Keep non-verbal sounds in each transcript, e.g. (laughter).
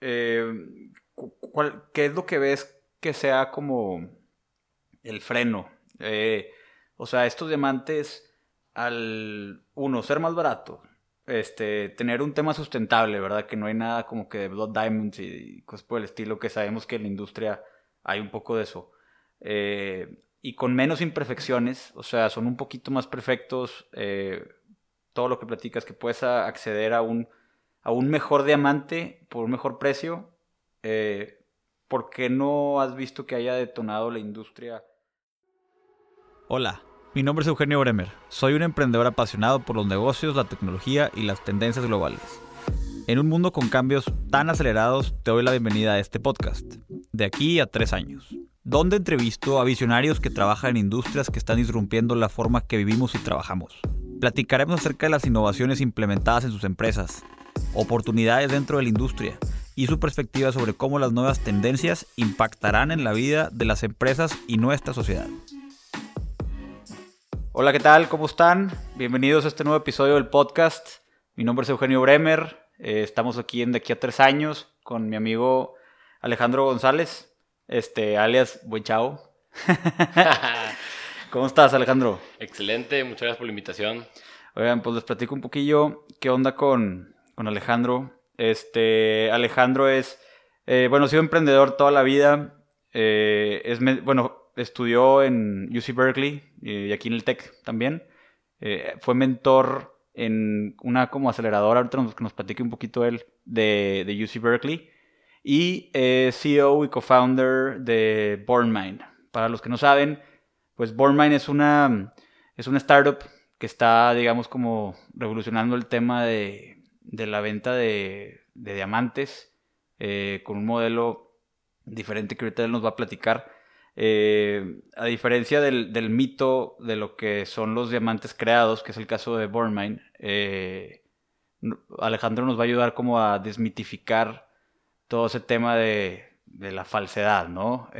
eh, ¿qué es lo que ves que sea como el freno? Eh, o sea, estos diamantes, al uno, ser más barato, este, tener un tema sustentable, ¿verdad? Que no hay nada como que de Blood Diamonds y, cosas por el estilo, que sabemos que en la industria hay un poco de eso. Eh, y con menos imperfecciones, o sea, son un poquito más perfectos. Eh, todo lo que platicas, que puedes acceder a un, a un mejor diamante por un mejor precio. Eh, ¿Por qué no has visto que haya detonado la industria? Hola, mi nombre es Eugenio Bremer. Soy un emprendedor apasionado por los negocios, la tecnología y las tendencias globales. En un mundo con cambios tan acelerados, te doy la bienvenida a este podcast, de aquí a tres años, donde entrevisto a visionarios que trabajan en industrias que están disrumpiendo la forma que vivimos y trabajamos. Platicaremos acerca de las innovaciones implementadas en sus empresas, oportunidades dentro de la industria y su perspectiva sobre cómo las nuevas tendencias impactarán en la vida de las empresas y nuestra sociedad. Hola, ¿qué tal? ¿Cómo están? Bienvenidos a este nuevo episodio del podcast. Mi nombre es Eugenio Bremer. Eh, estamos aquí en De aquí a tres años con mi amigo Alejandro González, este, alias Buen Chao. (laughs) (laughs) ¿Cómo estás, Alejandro? Excelente, muchas gracias por la invitación. Oigan, pues les platico un poquillo qué onda con, con Alejandro. Este, Alejandro es, eh, bueno, ha sido emprendedor toda la vida. Eh, es, bueno, estudió en UC Berkeley y aquí en el TEC también. Eh, fue mentor en una como aceleradora, ahorita nos, que nos platique un poquito él, de, de UC Berkeley. Y CEO y co-founder de BornMind. Para los que no saben, pues BornMind es una, es una startup que está, digamos, como revolucionando el tema de, de la venta de, de diamantes eh, con un modelo diferente que ahorita nos va a platicar. Eh, a diferencia del, mito de lo que son los diamantes creados, que es el caso de Bornmine, eh, Alejandro nos va a ayudar como a desmitificar todo ese tema de, la falsedad, ¿no?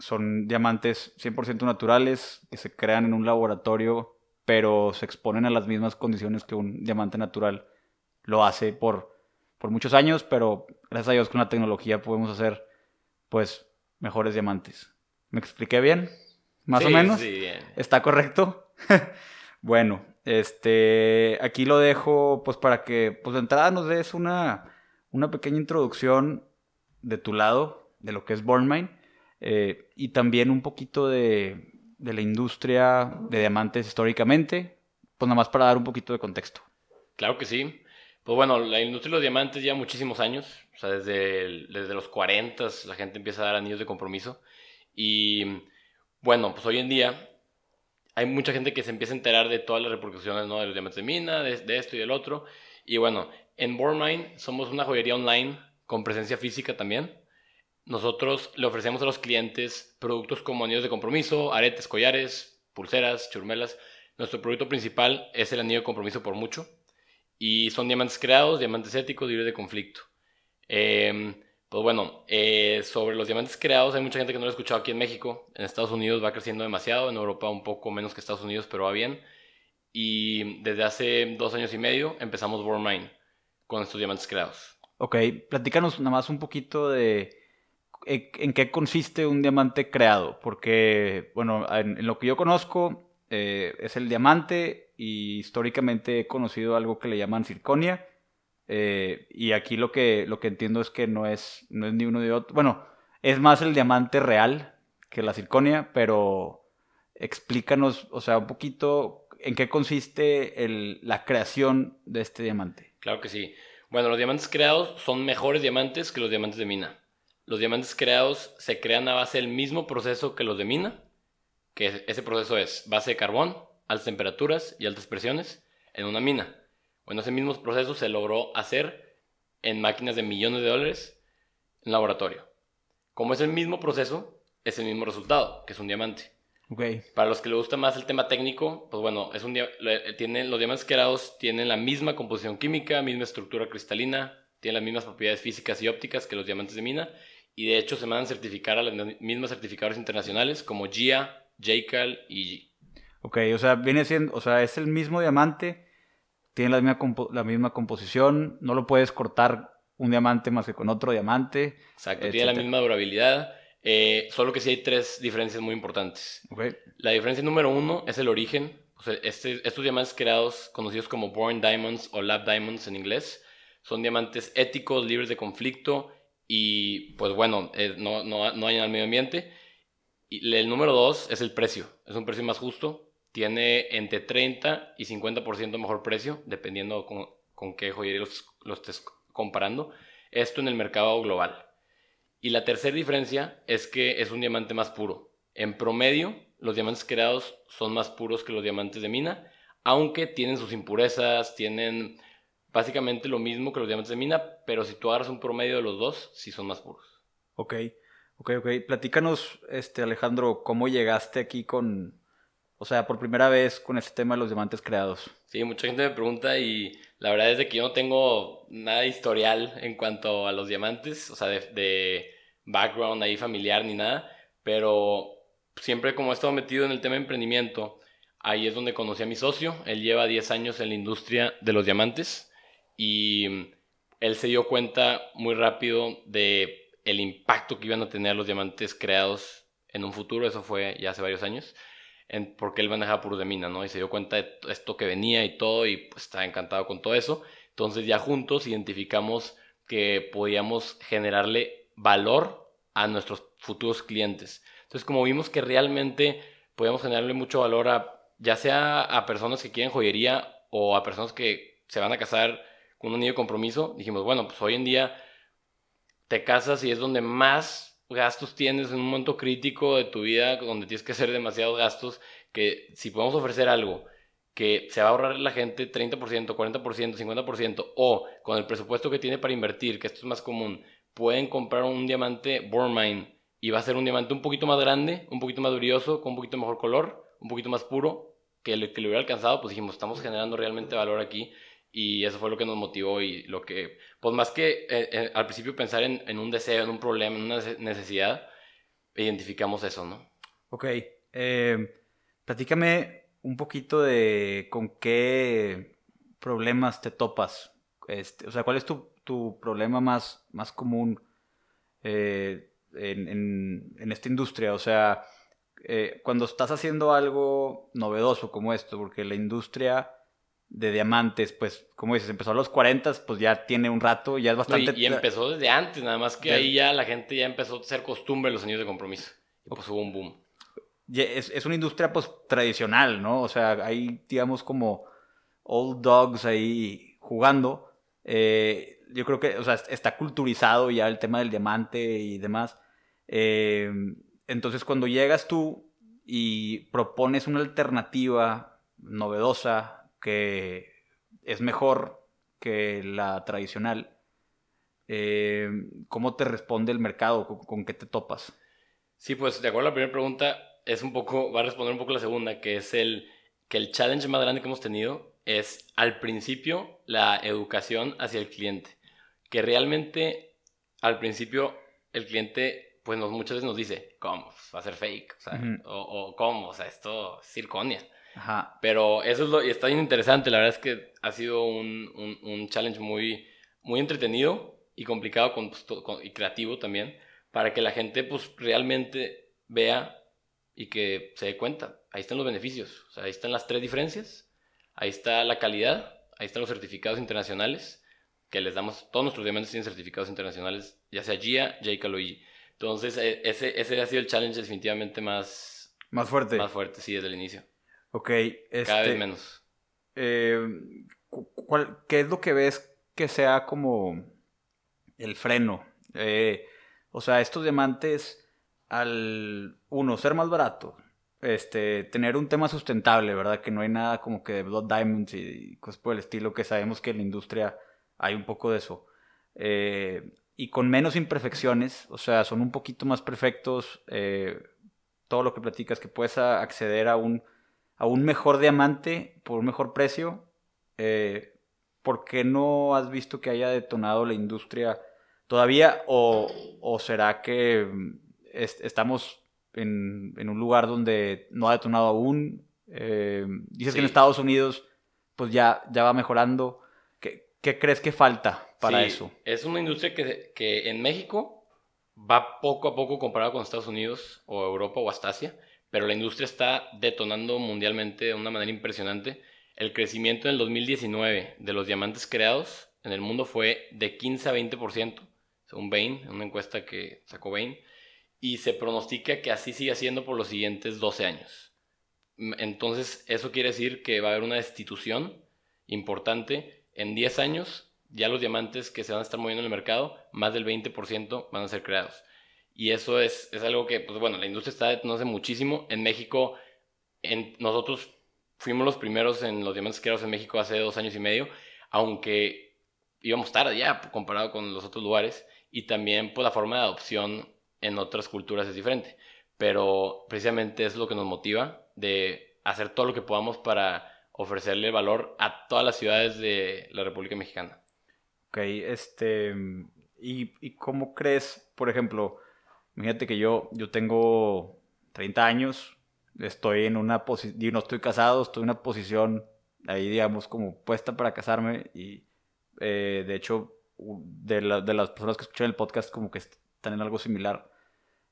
Son diamantes 100% naturales que se crean en un laboratorio, pero se exponen a las mismas condiciones que un diamante natural lo hace por, por muchos años, pero gracias a Dios con la tecnología podemos hacer pues mejores diamantes. ¿Me expliqué bien? ¿Más o menos? Sí, bien. ¿Está correcto? (laughs) bueno, este, aquí lo dejo pues para que pues de entrada nos des una, una pequeña introducción de tu lado, de lo que es Bornmine, eh, y también un poquito de, de la industria de diamantes históricamente, pues nada más para dar un poquito de contexto. Claro que sí. Pues bueno, la industria de los diamantes lleva muchísimos años, o sea, desde, desde los 40 la gente empieza a dar anillos de compromiso. Y bueno, pues hoy en día hay mucha gente que se empieza a enterar de todas las repercusiones ¿no? de los diamantes de mina, de, esto y del otro. Y bueno, en Bornmine somos una joyería online con presencia física también. Nosotros le ofrecemos a los clientes productos como anillos de compromiso, aretes, collares, pulseras, churmelas. Nuestro producto principal es el anillo de compromiso por mucho y son diamantes creados, diamantes éticos, libres de conflicto. Em, pues bueno, eh, sobre los diamantes creados, hay mucha gente que no lo ha escuchado aquí en México. En Estados Unidos va creciendo demasiado, en Europa un poco menos que Estados Unidos, pero va bien. Y desde hace dos años y medio empezamos Born Mine con estos diamantes creados. Ok, platícanos nada más un poquito de eh, en qué consiste un diamante creado, porque, bueno, en, lo que yo conozco eh, es el diamante y históricamente he conocido algo que le llaman circonia. Eh, y aquí lo que, lo que entiendo es que no es, no es ni uno ni otro. Bueno, es más el diamante real que la circonia, pero explícanos, o sea, un poquito en qué consiste la creación de este diamante. Claro que sí. Bueno, los diamantes creados son mejores diamantes que los diamantes de mina. Los diamantes creados se crean a base del mismo proceso que los de mina, que ese proceso es base de carbón, altas temperaturas y altas presiones en una mina. Bueno, ese mismo proceso se logró hacer en máquinas de millones de dólares en laboratorio. Como es el mismo proceso, es el mismo resultado, que es un diamante. Okay. Para los que les gusta más el tema técnico, pues bueno, es un tienen, los diamantes querados tienen la misma composición química, misma estructura cristalina, tienen las mismas propiedades físicas y ópticas que los diamantes de mina, y de hecho se mandan certificar a los mismos certificadores internacionales como GIA, JCAL y G. Ok, o sea, viene siendo, o sea, es el mismo diamante, tiene la misma, la misma composición, no lo puedes cortar un diamante más que con otro diamante. Exacto, tiene la misma durabilidad. Eh, solo que sí hay tres diferencias muy importantes. La diferencia número uno es el origen. este, estos diamantes creados, conocidos como Born Diamonds o Lab Diamonds en inglés, son diamantes éticos, libres de conflicto y, pues bueno, eh, no, no, no dañan al medio ambiente. Y el número dos es el precio. Es un precio más justo. Tiene entre 30 y 50% mejor precio, dependiendo con, con qué joyería los, los estés comparando. Esto en el mercado global. Y la tercera diferencia es que es un diamante más puro. En promedio, los diamantes creados son más puros que los diamantes de mina, aunque tienen sus impurezas, tienen básicamente lo mismo que los diamantes de mina, pero si tú agarras un promedio de los dos, sí son más puros. Ok, ok, ok. Platícanos, este, Alejandro, ¿cómo llegaste aquí con, o sea, por primera vez con este tema de los diamantes creados? Sí, mucha gente me pregunta y la verdad es que yo no tengo nada de historial en cuanto a los diamantes, o sea, de, background ahí familiar ni nada, pero siempre como he estado metido en el tema de emprendimiento, ahí es donde conocí a mi socio, él lleva 10 años en la industria de los diamantes y él se dio cuenta muy rápido de el impacto que iban a tener los diamantes creados en un futuro, eso fue ya hace varios años porque él manejaba puros de mina, ¿no? Y se dio cuenta de esto que venía y todo, y pues estaba encantado con todo eso. Entonces ya juntos identificamos que podíamos generarle valor a nuestros futuros clientes. Entonces como vimos que realmente podíamos generarle mucho valor a, ya sea a personas que quieren joyería o a personas que se van a casar con un anillo de compromiso, dijimos, bueno, pues hoy en día te casas y es donde más gastos tienes en un momento crítico de tu vida donde tienes que hacer demasiados gastos, que si podemos ofrecer algo que se va a ahorrar la gente 30%, 40%, 50%, o con el presupuesto que tiene para invertir, que esto es más común, pueden comprar un diamante Bormine y va a ser un diamante un poquito más grande, un poquito más brilloso, con un poquito mejor color, un poquito más puro, que lo que le hubiera alcanzado, pues dijimos, estamos generando realmente valor aquí y eso fue lo que nos motivó y lo que, pues más que eh, eh, al principio pensar en, un deseo, en un problema, en una necesidad, identificamos eso, ¿no? Ok. Eh, platícame un poquito de con qué problemas te topas. Este, o sea, ¿cuál es tu, tu problema más, más común en, en, en, esta industria? O sea, cuando estás haciendo algo novedoso como esto, porque la industria de diamantes, pues, como dices, empezó a los 40, pues ya tiene un rato, ya es bastante... y, empezó desde antes, nada más que ahí ya la gente ya empezó a ser costumbre los años de compromiso. Y pues hubo un boom. Es, es, una industria, pues, tradicional, ¿no? O sea, hay, digamos, como old dogs ahí jugando. Eh, yo creo que, o sea, está culturizado ya el tema del diamante y demás. Eh, entonces, cuando llegas tú y propones una alternativa novedosa que es mejor que la tradicional, eh, ¿cómo te responde el mercado? ¿Con, qué te topas? Sí, pues de acuerdo a la primera pregunta, es un poco, va a responder un poco la segunda, que es el que el challenge más grande que hemos tenido es al principio la educación hacia el cliente, que realmente al principio el cliente pues nos, muchas veces nos dice, ¿cómo? va a ser fake, o, o, ¿cómo? O sea, esto es circonia. Ajá. Pero eso es lo, y está bien interesante, la verdad es que ha sido un, un, challenge muy, muy entretenido y complicado pues, con, y creativo también, para que la gente pues realmente vea y que se dé cuenta. Ahí están los beneficios, o sea, ahí están las tres diferencias, ahí está la calidad, ahí están los certificados internacionales, que les damos, todos nuestros diamantes tienen certificados internacionales, ya sea GIA, JCALO y Entonces, e, ese, ese ha sido el challenge definitivamente más... Más fuerte. Más fuerte, sí, desde el inicio. Ok. Este, Cada vez menos. Eh, ¿Qué es lo que ves que sea como el freno? Eh, o sea, estos diamantes, al uno, ser más barato, este, tener un tema sustentable, ¿verdad? Que no hay nada como que de Blood Diamonds y cosas por el estilo, que sabemos que en la industria hay un poco de eso. Eh, y con menos imperfecciones, o sea, son un poquito más perfectos. todo lo que platicas, que puedes acceder a un a un mejor diamante por un mejor precio, eh, ¿por qué no has visto que haya detonado la industria todavía? ¿O, será que mm, estamos en, un lugar donde no ha detonado aún? Eh, dices que en Estados Unidos pues ya, ya va mejorando. ¿Qué, crees que falta para Sí, eso. Es una industria que, que en México va poco a poco comparado con Estados Unidos o Europa o hasta Asia, pero la industria está detonando mundialmente de una manera impresionante. El crecimiento en el 2019 de los diamantes creados en el mundo fue de 15 a 20%, según Bain, una encuesta que sacó Bain, y se pronostica que así siga siendo por los siguientes 12 años. Entonces, eso quiere decir que va a haber una destitución importante. En 10 años, ya los diamantes que se van a estar moviendo en el mercado, más del 20% van a ser creados. Y eso es, es algo que, pues bueno, la industria está detonándose muchísimo. En México, en, nosotros fuimos los primeros en los diamantes creados en México hace dos años y medio, aunque íbamos tarde ya comparado con los otros lugares. Y también, pues la forma de adopción en otras culturas es diferente. Pero precisamente es lo que nos motiva de hacer todo lo que podamos para ofrecerle valor a todas las ciudades de la República Mexicana. Ok, este. ¿Y, y cómo crees, por ejemplo, imagínate que yo, yo tengo 30 años, estoy en una posición, no estoy casado, estoy en una posición ahí, digamos, como puesta para casarme y eh, de hecho, de, la- de las personas que escuchan el podcast, como que están en algo similar.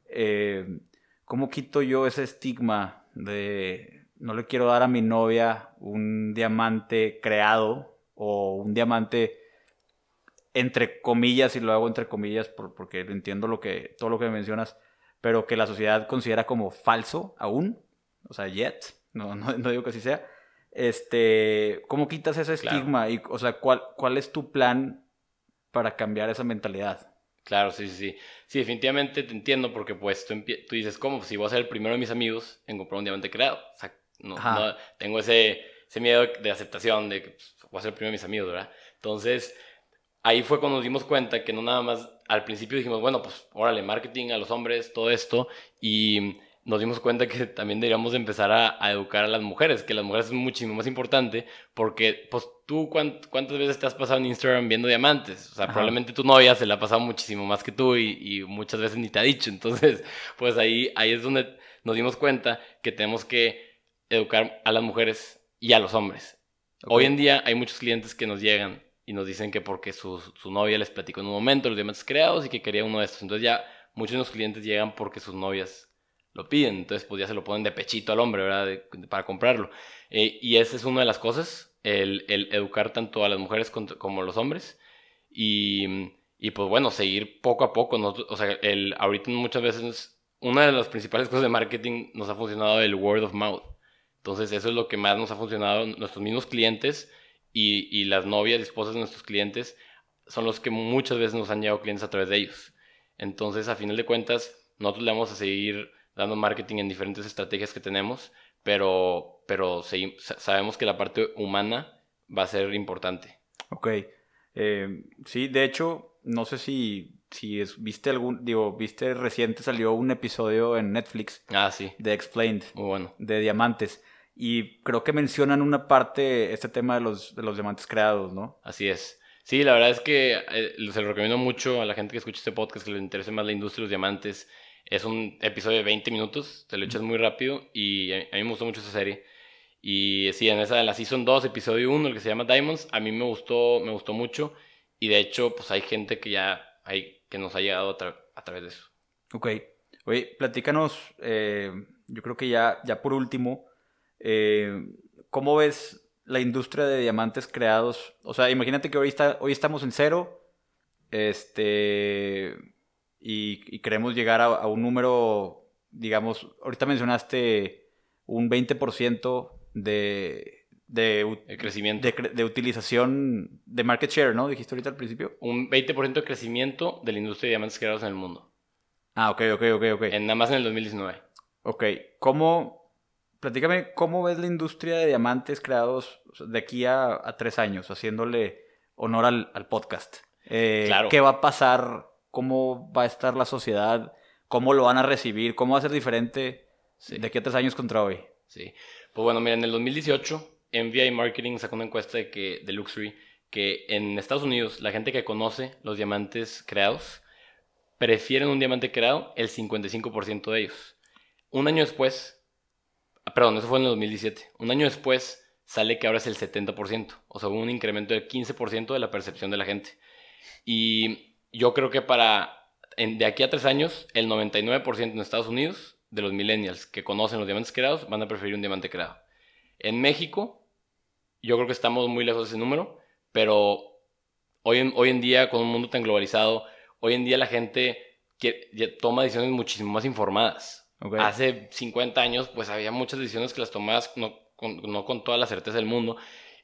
Eh, ¿Cómo quito yo ese estigma de no le quiero dar a mi novia un diamante creado o un diamante entre comillas, y lo hago entre comillas por- porque entiendo lo que, todo lo que mencionas, pero que la sociedad considera como falso aún, o sea, yet, no, (laughs) no, no digo que así sea. Este, ¿cómo quitas ese Claro. estigma? Y, o sea, ¿cuál, ¿cuál es tu plan para cambiar esa mentalidad? Claro, sí, sí, sí. Sí, definitivamente te entiendo porque pues tú, tú dices, ¿cómo? Pues, si voy a ser el primero de mis amigos en comprar un diamante creado. O sea, no, no- tengo ese, ese miedo de aceptación de que pues, voy a ser el primero de mis amigos, ¿verdad? Entonces, ahí fue cuando nos dimos cuenta que no nada más, al principio dijimos, bueno, pues órale, marketing a los hombres, todo esto, y nos dimos cuenta que (laughs) también deberíamos de empezar a, a educar a las mujeres, que las mujeres es muchísimo más importante, porque pues tú cuánt- cuántas veces te has pasado en Instagram viendo diamantes, o sea, Ajá. probablemente tu novia se la ha pasado muchísimo más que tú y, y muchas veces ni te ha dicho, entonces, (laughs) pues ahí, ahí es donde nos dimos cuenta que tenemos que educar a las mujeres y a los hombres. Hoy en día hay muchos clientes que nos llegan y nos dicen que porque su, su novia les platicó en un momento los diamantes creados y que quería uno de estos. Entonces ya muchos de los clientes llegan porque sus novias lo piden. Entonces pues ya se lo ponen de pechito al hombre, ¿verdad? De- para comprarlo. Eh, y esa es una de las cosas, el, el educar tanto a las mujeres cont- como a los hombres. Y, y, pues bueno, seguir poco a poco. nosotros- o sea, el, ahorita muchas veces una de las principales cosas de marketing nos ha funcionado el word of mouth. Entonces eso es lo que más nos ha funcionado. Nuestros mismos clientes y, y las novias y esposas de nuestros clientes son los que muchas veces nos han llegado clientes a través de ellos. Entonces, a final de cuentas, nosotros le vamos a seguir dando marketing en diferentes estrategias que tenemos, pero, pero sabemos que la parte humana va a ser importante. Ok. Eh, sí, de hecho, no sé si, si es- viste algún, digo, viste reciente salió un episodio en Netflix Ah, sí, de Explained, muy bueno. de diamantes. Y creo que mencionan una parte, este tema de los, de los diamantes creados, ¿no? Así es. Sí, la verdad es que eh, se lo recomiendo mucho a la gente que escucha este podcast, que le interese más la industria de los diamantes. Es un episodio de 20 minutos, te lo echas muy rápido y a, a mí me gustó mucho esa serie. Y sí, en esa, en la Season 2, episodio 1, el que se llama Diamonds, a mí me gustó, me gustó mucho. Y de hecho, pues hay gente que ya hay, que nos ha llegado a, tra- a través de eso. Ok. Oye, platícanos, eh, yo creo que ya, ya por último, eh, ¿cómo ves la industria de diamantes creados? O sea, imagínate que hoy, está, hoy estamos en cero, este, y, y queremos llegar a, a un número, digamos, ahorita mencionaste un 20% de, de, El crecimiento. de, cre- de utilización de market share, ¿no? Dijiste ahorita al principio. Un 20% de crecimiento de la industria de diamantes creados en el mundo. Ah, ok, ok, ok, ok. En, nada más en el 2019. Ok, ¿cómo, platícame, cómo ves la industria de diamantes creados de aquí a, a tres años, haciéndole honor al, al podcast? Eh, Claro. ¿Qué va a pasar? ¿Cómo va a estar la sociedad? ¿Cómo lo van a recibir? ¿Cómo va a ser diferente Sí. de aquí a tres años contra hoy? Sí. Pues bueno, mira, en el 2018, MVI Marketing sacó una encuesta de, que, de Luxury que en Estados Unidos la gente que conoce los diamantes creados prefieren un diamante creado el 55% de ellos. Un año después, perdón, eso fue en el 2017, un año después sale que ahora es el 70%, o sea, un incremento del 15% de la percepción de la gente. Y yo creo que para de aquí a tres años, el 99% en Estados Unidos de los millennials que conocen los diamantes creados van a preferir un diamante creado. En México, yo creo que estamos muy lejos de ese número, pero hoy en, hoy en día, con un mundo tan globalizado, hoy en día la gente toma decisiones muchísimo más informadas. Hace 50 años, pues había muchas decisiones que las tomabas no con, no con toda la certeza del mundo.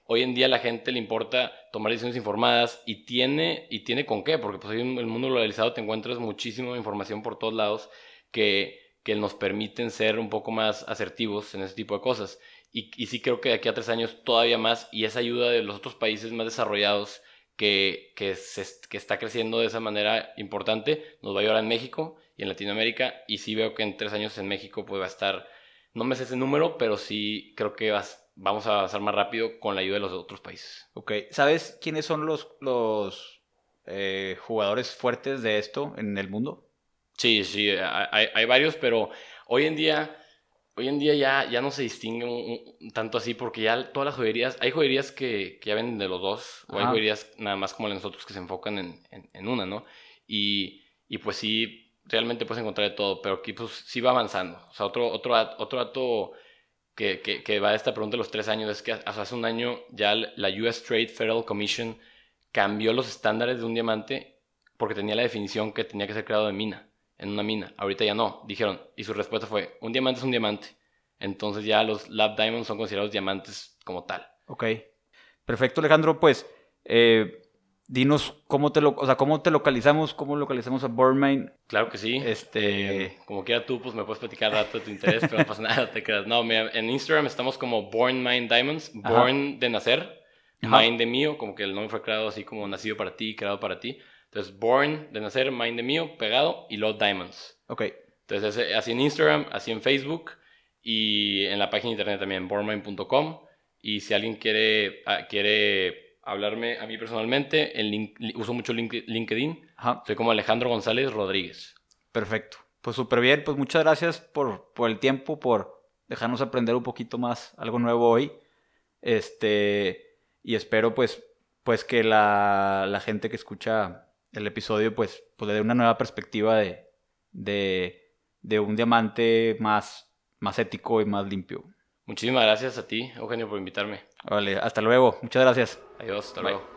Hoy en día a la gente le importa tomar decisiones informadas y tiene, y tiene con qué, porque pues en el mundo globalizado te encuentras muchísima información por todos lados que, que nos permiten ser un poco más asertivos en ese tipo de cosas. Y, y sí creo que de aquí a tres años todavía más, y esa ayuda de los otros países más desarrollados que, que, se, que está creciendo de esa manera importante, nos va a ayudar en México y en Latinoamérica, y sí veo que en tres años en México pues va a estar, no me sé ese número, pero sí creo que vas, vamos a avanzar más rápido con la ayuda de los otros países. Ok, ¿sabes quiénes son los, los eh, jugadores fuertes de esto en el mundo? Sí, sí, hay, hay varios, pero hoy en día hoy en día ya, ya no se distingue tanto así porque ya todas las joyerías, hay joyerías que, que ya venden de los dos, o hay joyerías nada más como las nosotros que se enfocan en, en, una, ¿no? Y, y, pues sí, realmente puedes encontrar de todo, pero aquí pues sí va avanzando. O sea, otro, otro, otro dato que, que, va a esta pregunta de los tres años es que hace un año ya la US Trade Federal Commission cambió los estándares de un diamante porque tenía la definición que tenía que ser creado de mina en una mina. Ahorita ya no, dijeron. Y su respuesta fue, un diamante es un diamante. Entonces ya los lab diamonds son considerados diamantes como tal. Ok. Perfecto, Alejandro. Pues, eh, dinos cómo te, lo, o sea, cómo te localizamos, cómo localizamos a Bornmine. Claro que sí. Este... Eh, como quiera tú, pues me puedes platicar rato de tu interés, pero no pasa nada, te quedas. No, en Instagram estamos como Born Mine Diamonds. Born de nacer, Mine de mío, como que el nombre fue creado así como nacido para ti, creado para ti. Entonces, Born de nacer, Mind de mío, pegado y Love Diamonds. Ok. Entonces, así en Instagram, así en Facebook y en la página de internet también, bornmind.com. Y si alguien quiere, ah, quiere hablarme a mí personalmente, el uso mucho LinkedIn. Ajá. Soy como Alejandro González Rodríguez. Perfecto. Pues súper bien. Pues muchas gracias por, por el tiempo, por dejarnos aprender un poquito más algo nuevo hoy. Este, y espero pues, pues que la, la gente que escucha el episodio pues, pues le dé una nueva perspectiva de, de, un diamante más, más ético y más limpio. Muchísimas gracias a ti, Eugenio, por invitarme. Vale, hasta luego. Muchas gracias. Adiós, hasta luego.